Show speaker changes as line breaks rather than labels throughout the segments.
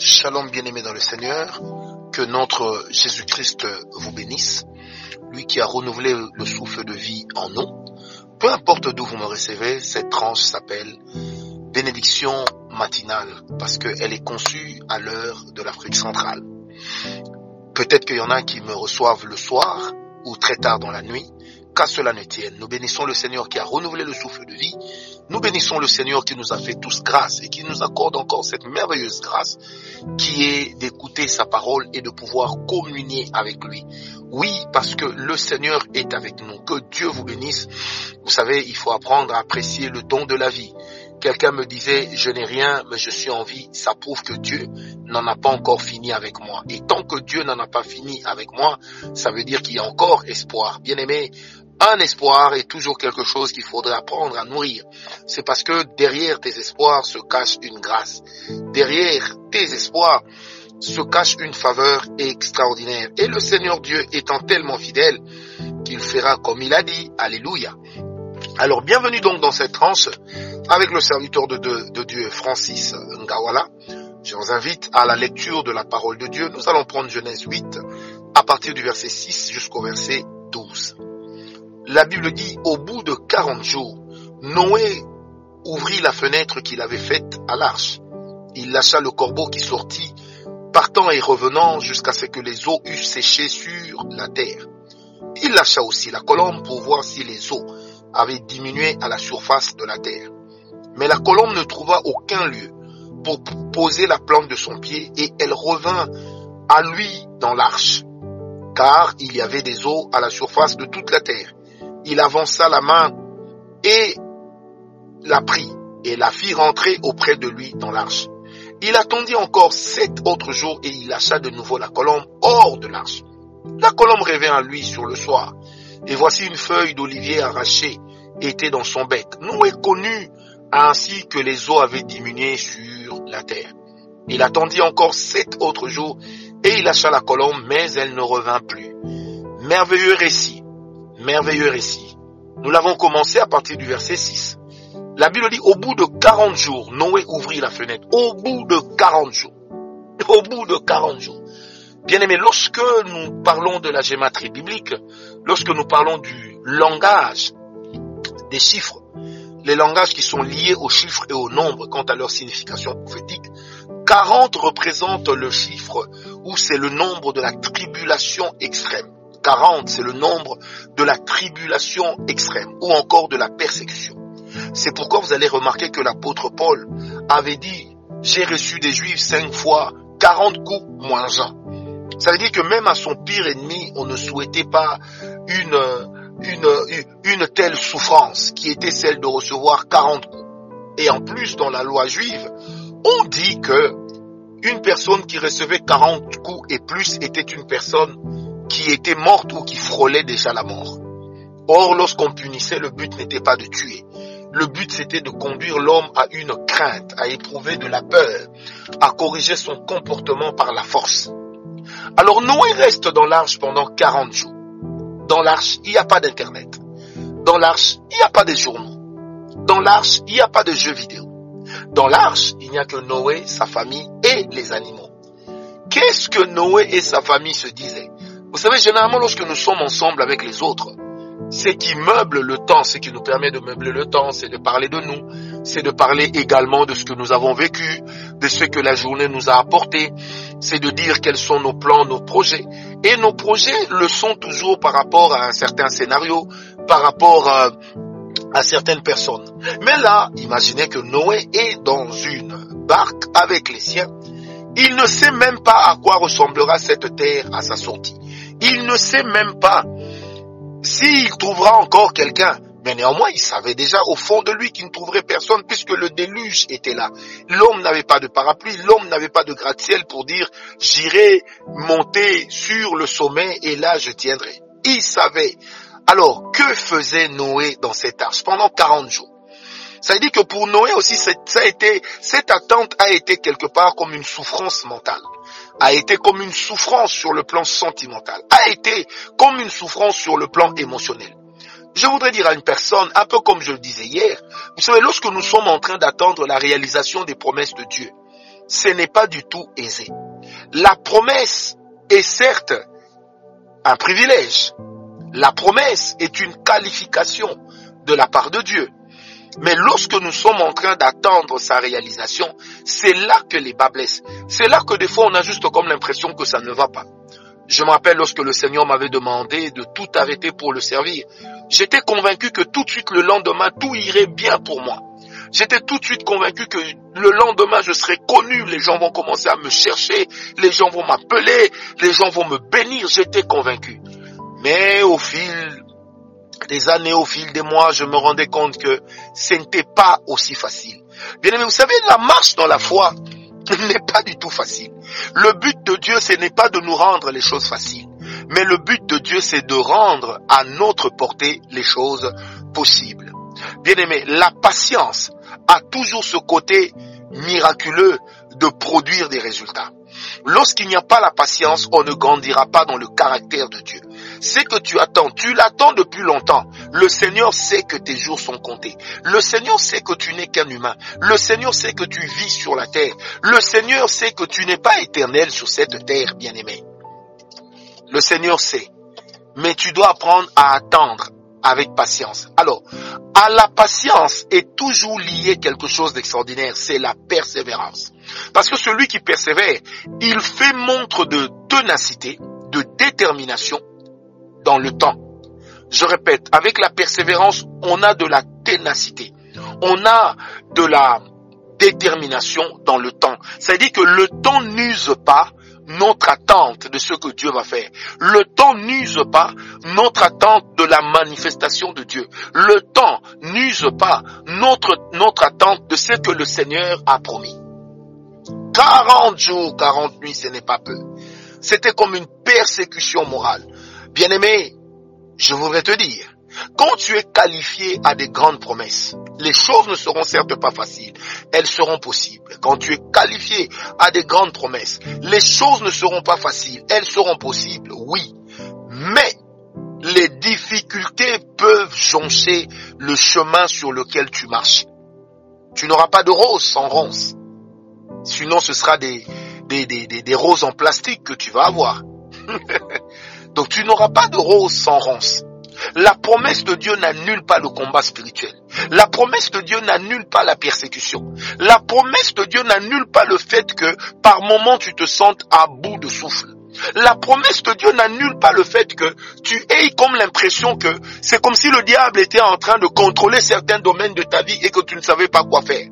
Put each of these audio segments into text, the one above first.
Shalom bien-aimé dans le Seigneur, que notre Jésus-Christ vous bénisse, lui qui a renouvelé le souffle de vie en nous. Peu importe d'où vous me recevez, cette tranche s'appelle bénédiction matinale parce qu'elle est conçue à l'heure de l'Afrique centrale. Peut-être qu'il y en a qui me reçoivent le soir ou très tard dans la nuit, qu'à cela ne tienne. Nous bénissons le Seigneur qui a renouvelé le souffle de vie. Nous bénissons le Seigneur qui nous a fait tous grâce et qui nous accorde encore cette merveilleuse grâce qui est d'écouter sa parole et de pouvoir communier avec lui. Oui, parce que le Seigneur est avec nous. Que Dieu vous bénisse. Vous savez, il faut apprendre à apprécier le don de la vie. Quelqu'un me disait, je n'ai rien, mais je suis en vie. Ça prouve que Dieu n'en a pas encore fini avec moi. Et tant que Dieu n'en a pas fini avec moi, ça veut dire qu'il y a encore espoir. Bien aimé, un espoir est toujours quelque chose qu'il faudrait apprendre à nourrir. C'est parce que derrière tes espoirs se cache une grâce. Derrière tes espoirs se cache une faveur extraordinaire. Et le Seigneur Dieu étant tellement fidèle qu'il fera comme il a dit. Alléluia. Alors bienvenue donc dans cette tranche avec le serviteur de, de, de Dieu Francis Ngawala. Je vous invite à la lecture de la parole de Dieu. Nous allons prendre Genèse 8 à partir du verset 6 jusqu'au verset 12. La Bible dit, au bout de 40 jours, Noé ouvrit la fenêtre qu'il avait faite à l'arche. Il lâcha le corbeau qui sortit, partant et revenant jusqu'à ce que les eaux eussent séché sur la terre. Il lâcha aussi la colombe pour voir si les eaux avaient diminué à la surface de la terre. Mais la colombe ne trouva aucun lieu pour poser la plante de son pied et elle revint à lui dans l'arche, car il y avait des eaux à la surface de toute la terre il avança la main et la prit et la fit rentrer auprès de lui dans l'arche. Il attendit encore sept autres jours et il lâcha de nouveau la colombe hors de l'arche. La colombe revint à lui sur le soir et voici une feuille d'olivier arrachée était dans son bec. Noé connut ainsi que les eaux avaient diminué sur la terre. Il attendit encore sept autres jours et il lâcha la colombe mais elle ne revint plus. Merveilleux récit merveilleux récit. Nous l'avons commencé à partir du verset 6. La Bible dit, au bout de 40 jours, Noé ouvrit la fenêtre. Au bout de 40 jours. Au bout de 40 jours. Bien aimé, lorsque nous parlons de la gématrie biblique, lorsque nous parlons du langage des chiffres, les langages qui sont liés aux chiffres et aux nombres quant à leur signification prophétique, 40 représente le chiffre où c'est le nombre de la tribulation extrême. 40, c'est le nombre de la tribulation extrême ou encore de la persécution. C'est pourquoi vous allez remarquer que l'apôtre Paul avait dit, j'ai reçu des juifs cinq fois 40 coups moins un. Ça veut dire que même à son pire ennemi, on ne souhaitait pas une, une, une telle souffrance qui était celle de recevoir 40 coups. Et en plus, dans la loi juive, on dit que une personne qui recevait 40 coups et plus était une personne qui était morte ou qui frôlait déjà la mort. Or, lorsqu'on punissait, le but n'était pas de tuer. Le but, c'était de conduire l'homme à une crainte, à éprouver de la peur, à corriger son comportement par la force. Alors Noé reste dans l'arche pendant 40 jours. Dans l'arche, il n'y a pas d'internet. Dans l'arche, il n'y a pas de journaux. Dans l'arche, il n'y a pas de jeux vidéo. Dans l'arche, il n'y a que Noé, sa famille et les animaux. Qu'est-ce que Noé et sa famille se disaient? Vous savez, généralement, lorsque nous sommes ensemble avec les autres, ce qui meuble le temps, ce qui nous permet de meubler le temps, c'est de parler de nous, c'est de parler également de ce que nous avons vécu, de ce que la journée nous a apporté, c'est de dire quels sont nos plans, nos projets. Et nos projets le sont toujours par rapport à un certain scénario, par rapport à, à certaines personnes. Mais là, imaginez que Noé est dans une barque avec les siens. Il ne sait même pas à quoi ressemblera cette terre à sa sortie. Il ne sait même pas s'il trouvera encore quelqu'un. Mais néanmoins, il savait déjà au fond de lui qu'il ne trouverait personne puisque le déluge était là. L'homme n'avait pas de parapluie, l'homme n'avait pas de gratte-ciel pour dire j'irai monter sur le sommet et là je tiendrai. Il savait. Alors, que faisait Noé dans cette arche pendant 40 jours? Ça veut dire que pour Noé aussi, ça a été, cette attente a été quelque part comme une souffrance mentale a été comme une souffrance sur le plan sentimental, a été comme une souffrance sur le plan émotionnel. Je voudrais dire à une personne, un peu comme je le disais hier, vous savez, lorsque nous sommes en train d'attendre la réalisation des promesses de Dieu, ce n'est pas du tout aisé. La promesse est certes un privilège. La promesse est une qualification de la part de Dieu. Mais lorsque nous sommes en train d'attendre sa réalisation, c'est là que les bas blessent. C'est là que des fois on a juste comme l'impression que ça ne va pas. Je me rappelle lorsque le Seigneur m'avait demandé de tout arrêter pour le servir. J'étais convaincu que tout de suite le lendemain, tout irait bien pour moi. J'étais tout de suite convaincu que le lendemain, je serai connu, les gens vont commencer à me chercher, les gens vont m'appeler, les gens vont me bénir, j'étais convaincu. Mais au fil des années, au fil des mois, je me rendais compte que ce n'était pas aussi facile. Bien aimé, vous savez, la marche dans la foi n'est pas du tout facile. Le but de Dieu, ce n'est pas de nous rendre les choses faciles. Mais le but de Dieu, c'est de rendre à notre portée les choses possibles. Bien aimé, la patience a toujours ce côté miraculeux de produire des résultats. Lorsqu'il n'y a pas la patience, on ne grandira pas dans le caractère de Dieu. C'est que tu attends, tu l'attends depuis longtemps. Le Seigneur sait que tes jours sont comptés. Le Seigneur sait que tu n'es qu'un humain. Le Seigneur sait que tu vis sur la terre. Le Seigneur sait que tu n'es pas éternel sur cette terre, bien-aimé. Le Seigneur sait. Mais tu dois apprendre à attendre avec patience. Alors, à la patience est toujours lié quelque chose d'extraordinaire, c'est la persévérance. Parce que celui qui persévère, il fait montre de ténacité, de détermination le temps. Je répète, avec la persévérance, on a de la ténacité. On a de la détermination dans le temps. C'est-à-dire que le temps n'use pas notre attente de ce que Dieu va faire. Le temps n'use pas notre attente de la manifestation de Dieu. Le temps n'use pas notre, notre attente de ce que le Seigneur a promis. 40 jours, 40 nuits, ce n'est pas peu. C'était comme une persécution morale. Bien-aimé, je voudrais te dire, quand tu es qualifié à des grandes promesses, les choses ne seront certes pas faciles, elles seront possibles. Quand tu es qualifié à des grandes promesses, les choses ne seront pas faciles, elles seront possibles, oui. Mais les difficultés peuvent joncher le chemin sur lequel tu marches. Tu n'auras pas de roses sans ronces. Sinon, ce sera des, des, des, des, roses en plastique que tu vas avoir. Donc tu n'auras pas de roses sans ronces. La promesse de Dieu n'annule pas le combat spirituel. La promesse de Dieu n'annule pas la persécution. La promesse de Dieu n'annule pas le fait que par moment tu te sentes à bout de souffle. La promesse de Dieu n'annule pas le fait que tu aies comme l'impression que c'est comme si le diable était en train de contrôler certains domaines de ta vie et que tu ne savais pas quoi faire.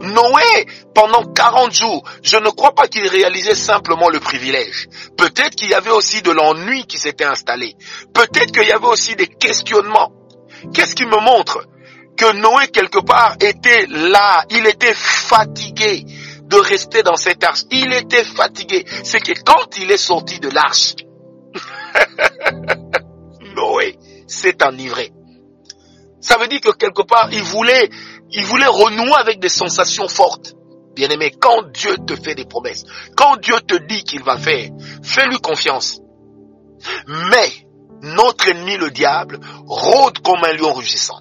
Noé, pendant 40 jours, je ne crois pas qu'il réalisait simplement le privilège. Peut-être qu'il y avait aussi de l'ennui qui s'était installé. Peut-être qu'il y avait aussi des questionnements. Qu'est-ce qui me montre que Noé, quelque part, était là, il était fatigué de rester dans cette arche. Il était fatigué. C'est que quand il est sorti de l'arche, Noé s'est enivré. Ça veut dire que quelque part, il voulait il voulait renouer avec des sensations fortes. Bien aimé, quand Dieu te fait des promesses, quand Dieu te dit qu'il va faire, fais-lui confiance. Mais notre ennemi, le diable, rôde comme un lion rugissant.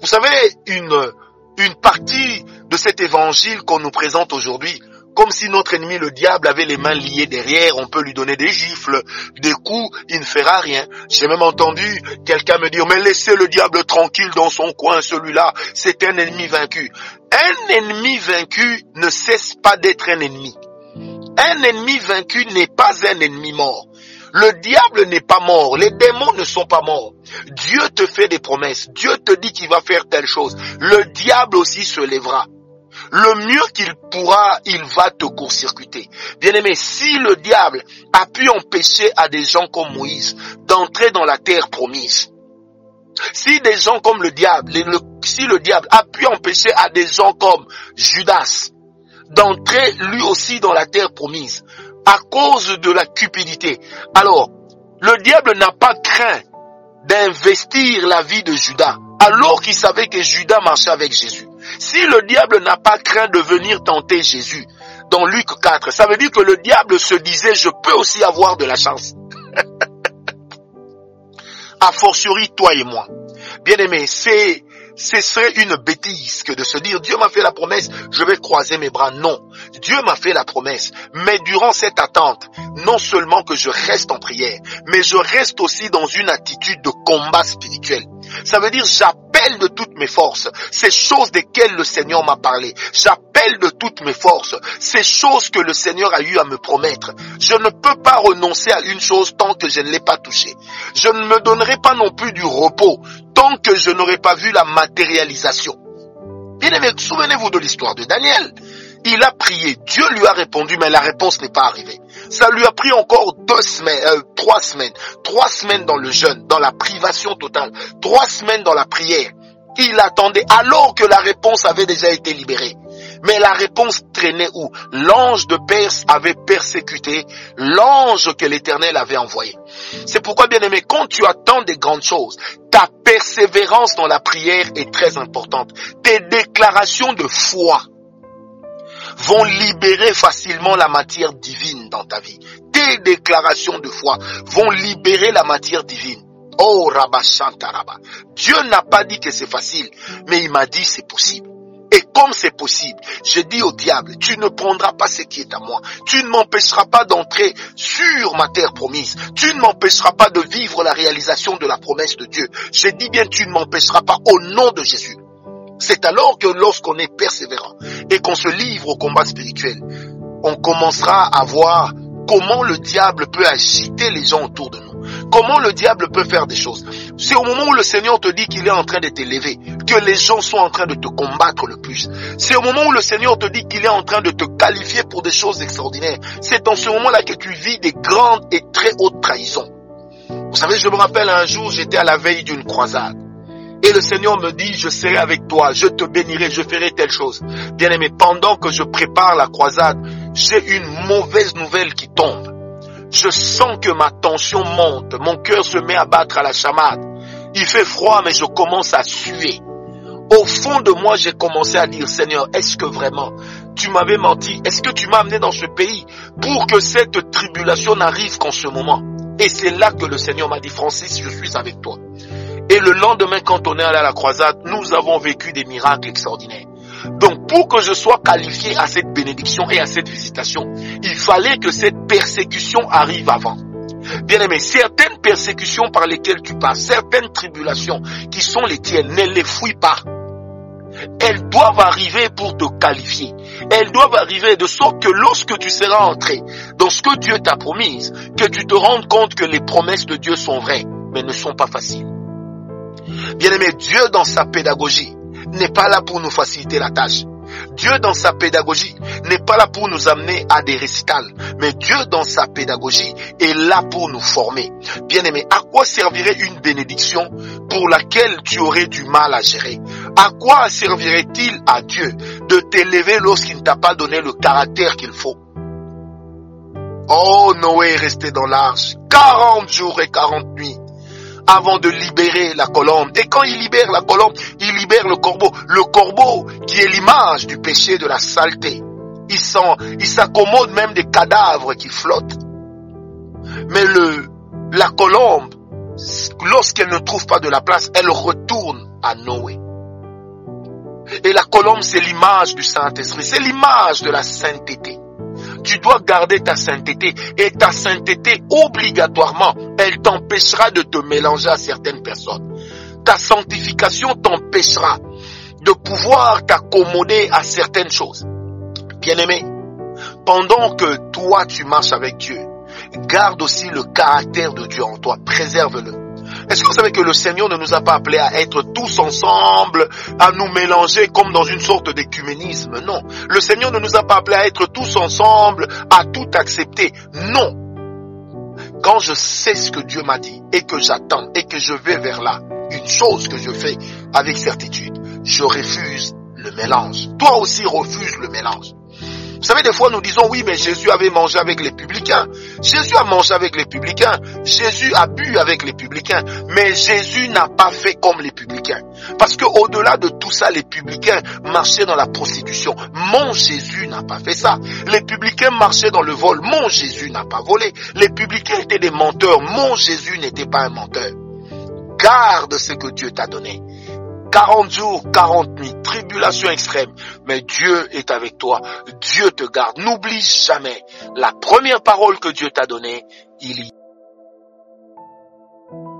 Vous savez, une, une partie de cet évangile qu'on nous présente aujourd'hui, comme si notre ennemi le diable avait les mains liées derrière, on peut lui donner des gifles, des coups, il ne fera rien. J'ai même entendu quelqu'un me dire, mais laissez le diable tranquille dans son coin, celui-là, c'est un ennemi vaincu. Un ennemi vaincu ne cesse pas d'être un ennemi. Un ennemi vaincu n'est pas un ennemi mort. Le diable n'est pas mort, les démons ne sont pas morts. Dieu te fait des promesses, Dieu te dit qu'il va faire telle chose. Le diable aussi se lèvera le mieux qu'il pourra, il va te court-circuiter. Bien-aimé, si le diable a pu empêcher à des gens comme Moïse d'entrer dans la terre promise, si des gens comme le diable, si le diable a pu empêcher à des gens comme Judas d'entrer lui aussi dans la terre promise, à cause de la cupidité, alors le diable n'a pas craint d'investir la vie de Judas, alors qu'il savait que Judas marchait avec Jésus. Si le diable n'a pas craint de venir tenter Jésus, dans Luc 4, ça veut dire que le diable se disait, je peux aussi avoir de la chance. a fortiori, toi et moi. Bien aimé, c'est, ce serait une bêtise que de se dire, Dieu m'a fait la promesse, je vais croiser mes bras. Non. Dieu m'a fait la promesse. Mais durant cette attente, non seulement que je reste en prière, mais je reste aussi dans une attitude de combat spirituel. Ça veut dire de toutes mes forces ces choses desquelles le Seigneur m'a parlé. J'appelle de toutes mes forces ces choses que le Seigneur a eu à me promettre. Je ne peux pas renoncer à une chose tant que je ne l'ai pas touchée. Je ne me donnerai pas non plus du repos tant que je n'aurai pas vu la matérialisation. Bien aimé, souvenez-vous de l'histoire de Daniel. Il a prié, Dieu lui a répondu, mais la réponse n'est pas arrivée. Ça lui a pris encore deux semaines, euh, trois semaines, trois semaines dans le jeûne, dans la privation totale, trois semaines dans la prière. Il attendait alors que la réponse avait déjà été libérée. Mais la réponse traînait où? L'ange de Perse avait persécuté l'ange que l'Éternel avait envoyé. C'est pourquoi, bien aimé, quand tu attends des grandes choses, ta persévérance dans la prière est très importante. Tes déclarations de foi vont libérer facilement la matière divine dans ta vie. Tes déclarations de foi vont libérer la matière divine. Oh Rabba Dieu n'a pas dit que c'est facile, mais il m'a dit c'est possible. Et comme c'est possible, je dis au diable, tu ne prendras pas ce qui est à moi. Tu ne m'empêcheras pas d'entrer sur ma terre promise. Tu ne m'empêcheras pas de vivre la réalisation de la promesse de Dieu. Je dis bien, tu ne m'empêcheras pas au nom de Jésus. C'est alors que lorsqu'on est persévérant et qu'on se livre au combat spirituel, on commencera à voir comment le diable peut agiter les gens autour de nous. Comment le diable peut faire des choses? C'est au moment où le Seigneur te dit qu'il est en train de t'élever, que les gens sont en train de te combattre le plus. C'est au moment où le Seigneur te dit qu'il est en train de te qualifier pour des choses extraordinaires. C'est en ce moment-là que tu vis des grandes et très hautes trahisons. Vous savez, je me rappelle un jour, j'étais à la veille d'une croisade. Et le Seigneur me dit, je serai avec toi, je te bénirai, je ferai telle chose. Bien aimé, pendant que je prépare la croisade, j'ai une mauvaise nouvelle qui tombe. Je sens que ma tension monte, mon cœur se met à battre à la chamade. Il fait froid, mais je commence à suer. Au fond de moi, j'ai commencé à dire, Seigneur, est-ce que vraiment tu m'avais menti? Est-ce que tu m'as amené dans ce pays pour que cette tribulation n'arrive qu'en ce moment? Et c'est là que le Seigneur m'a dit, Francis, je suis avec toi. Et le lendemain, quand on est allé à la croisade, nous avons vécu des miracles extraordinaires. Donc pour que je sois qualifié à cette bénédiction et à cette visitation, il fallait que cette persécution arrive avant. Bien aimé, certaines persécutions par lesquelles tu passes, certaines tribulations qui sont les tiennes, ne les fouille pas. Elles doivent arriver pour te qualifier. Elles doivent arriver de sorte que lorsque tu seras entré dans ce que Dieu t'a promis, que tu te rendes compte que les promesses de Dieu sont vraies, mais ne sont pas faciles. Bien-aimé, Dieu dans sa pédagogie n'est pas là pour nous faciliter la tâche. Dieu dans sa pédagogie n'est pas là pour nous amener à des récitals, mais Dieu dans sa pédagogie est là pour nous former. Bien-aimé, à quoi servirait une bénédiction pour laquelle tu aurais du mal à gérer? À quoi servirait-il à Dieu de t'élever lorsqu'il ne t'a pas donné le caractère qu'il faut? Oh, Noé est resté dans l'arche. 40 jours et 40 nuits avant de libérer la colombe. Et quand il libère la colombe, il libère le corbeau. Le corbeau qui est l'image du péché, de la saleté. Il s'accommode même des cadavres qui flottent. Mais le, la colombe, lorsqu'elle ne trouve pas de la place, elle retourne à Noé. Et la colombe, c'est l'image du Saint-Esprit, c'est l'image de la sainteté. Tu dois garder ta sainteté. Et ta sainteté, obligatoirement, elle t'empêchera de te mélanger à certaines personnes. Ta sanctification t'empêchera de pouvoir t'accommoder à certaines choses. Bien-aimé, pendant que toi tu marches avec Dieu, garde aussi le caractère de Dieu en toi, préserve-le. Est-ce que vous savez que le Seigneur ne nous a pas appelés à être tous ensemble, à nous mélanger comme dans une sorte d'écuménisme? Non. Le Seigneur ne nous a pas appelés à être tous ensemble, à tout accepter. Non. Quand je sais ce que Dieu m'a dit et que j'attends et que je vais vers là, une chose que je fais avec certitude, je refuse le mélange. Toi aussi refuse le mélange. Vous savez, des fois nous disons oui, mais Jésus avait mangé avec les publicains. Jésus a mangé avec les publicains. Jésus a bu avec les publicains. Mais Jésus n'a pas fait comme les publicains. Parce que au-delà de tout ça, les publicains marchaient dans la prostitution. Mon Jésus n'a pas fait ça. Les publicains marchaient dans le vol. Mon Jésus n'a pas volé. Les publicains étaient des menteurs. Mon Jésus n'était pas un menteur. Garde ce que Dieu t'a donné. 40 jours, 40 nuits, tribulation extrême, mais Dieu est avec toi, Dieu te garde. N'oublie jamais. La première parole que Dieu t'a donnée, il y